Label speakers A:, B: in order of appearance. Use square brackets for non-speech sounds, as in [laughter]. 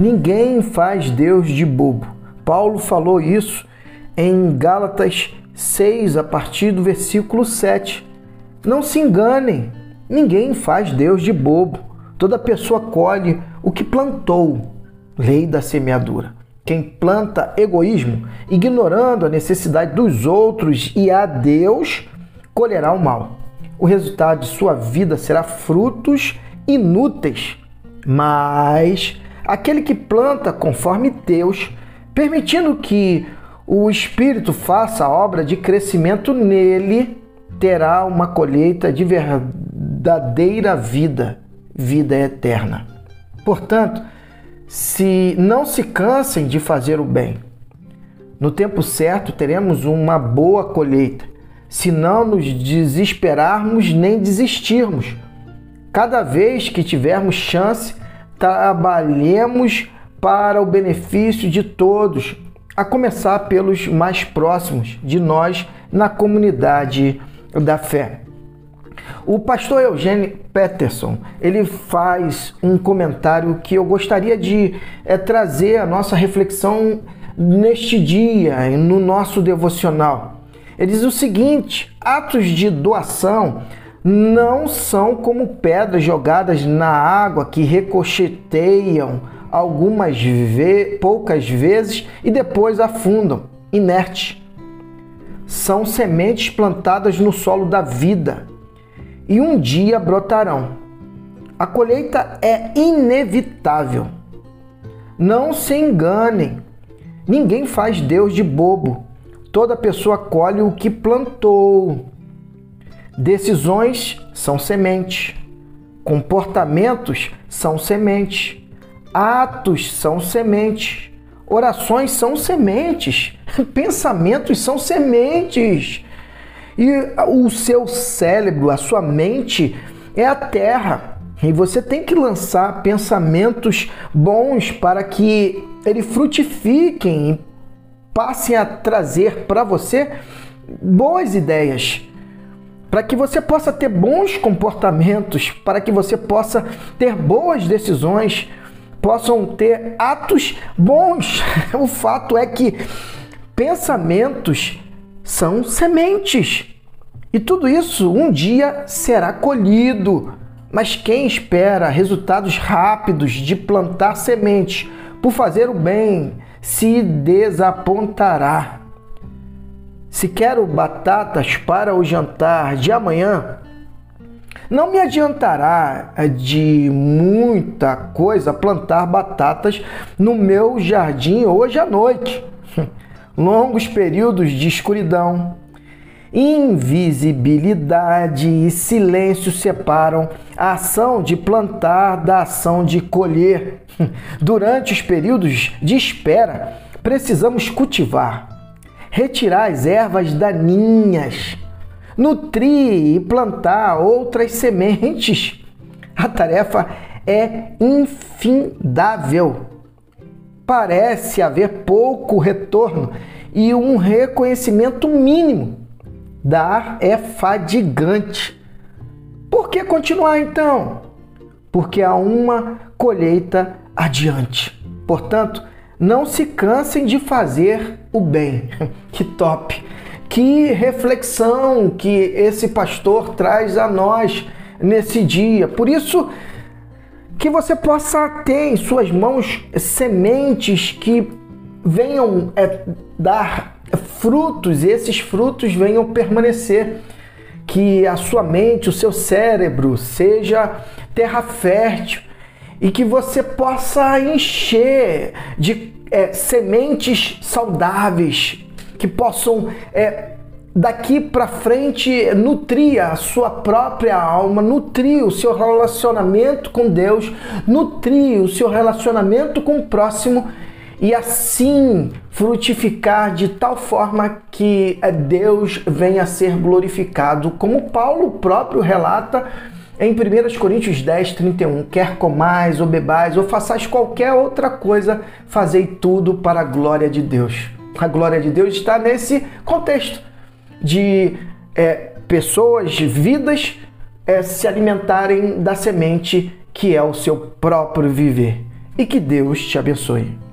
A: Ninguém faz Deus de bobo. Paulo falou isso em Gálatas 6, a partir do versículo 7. Não se enganem, ninguém faz Deus de bobo. Toda pessoa colhe o que plantou. Lei da semeadura. Quem planta egoísmo, ignorando a necessidade dos outros e a Deus, colherá o mal. O resultado de sua vida será frutos inúteis. Mas aquele que planta conforme Deus, permitindo que o Espírito faça a obra de crescimento nele, terá uma colheita de verdadeira vida, vida eterna. Portanto, se não se cansem de fazer o bem. No tempo certo teremos uma boa colheita, se não nos desesperarmos nem desistirmos. Cada vez que tivermos chance, trabalhemos para o benefício de todos, a começar pelos mais próximos de nós na comunidade da fé. O pastor Eugênio Peterson ele faz um comentário que eu gostaria de é, trazer a nossa reflexão neste dia, no nosso devocional. Ele diz o seguinte: atos de doação não são como pedras jogadas na água que recocheteiam algumas ve poucas vezes e depois afundam, inertes. São sementes plantadas no solo da vida e um dia brotarão. A colheita é inevitável. Não se enganem. Ninguém faz Deus de bobo. Toda pessoa colhe o que plantou. Decisões são sementes. Comportamentos são sementes. Atos são sementes. Orações são sementes. [laughs] Pensamentos são sementes. E o seu cérebro, a sua mente é a terra. E você tem que lançar pensamentos bons para que eles frutifiquem e passem a trazer para você boas ideias. Para que você possa ter bons comportamentos, para que você possa ter boas decisões, possam ter atos bons. [laughs] O fato é que pensamentos são sementes. E tudo isso um dia será colhido. Mas quem espera resultados rápidos de plantar sementes por fazer o bem se desapontará. Se quero batatas para o jantar de amanhã, não me adiantará de muita coisa plantar batatas no meu jardim hoje à noite. [laughs] Longos períodos de escuridão, invisibilidade e silêncio separam a ação de plantar da ação de colher. [laughs] Durante os períodos de espera, precisamos cultivar, retirar as ervas daninhas, nutrir e plantar outras sementes. A tarefa é infindável. Parece haver pouco retorno e um reconhecimento mínimo Dar é fadigante. Por que continuar então? Porque há uma colheita adiante. Portanto, não se cansem de fazer o bem. [laughs] Que top! Que reflexão que esse pastor traz a nós nesse dia. Por isso, que você possa ter em suas mãos sementes que venham é, dar frutos, e esses frutos venham permanecer. Que a sua mente, o seu cérebro seja terra fértil e que você possa encher de é, sementes saudáveis que possam é, daqui para frente nutrir a sua própria alma, nutrir o seu relacionamento com Deus, nutrir o seu relacionamento com o próximo e assim frutificar de tal forma que eh, Deus venha a ser glorificado, como Paulo próprio relata em 1 Coríntios 10, 31. Quer comais ou bebais ou façais qualquer outra coisa, fazei tudo para a glória de Deus. A glória de Deus está nesse contexto de é, pessoas, vidas, é, se alimentarem da semente que é o seu próprio viver. e que Deus te abençoe.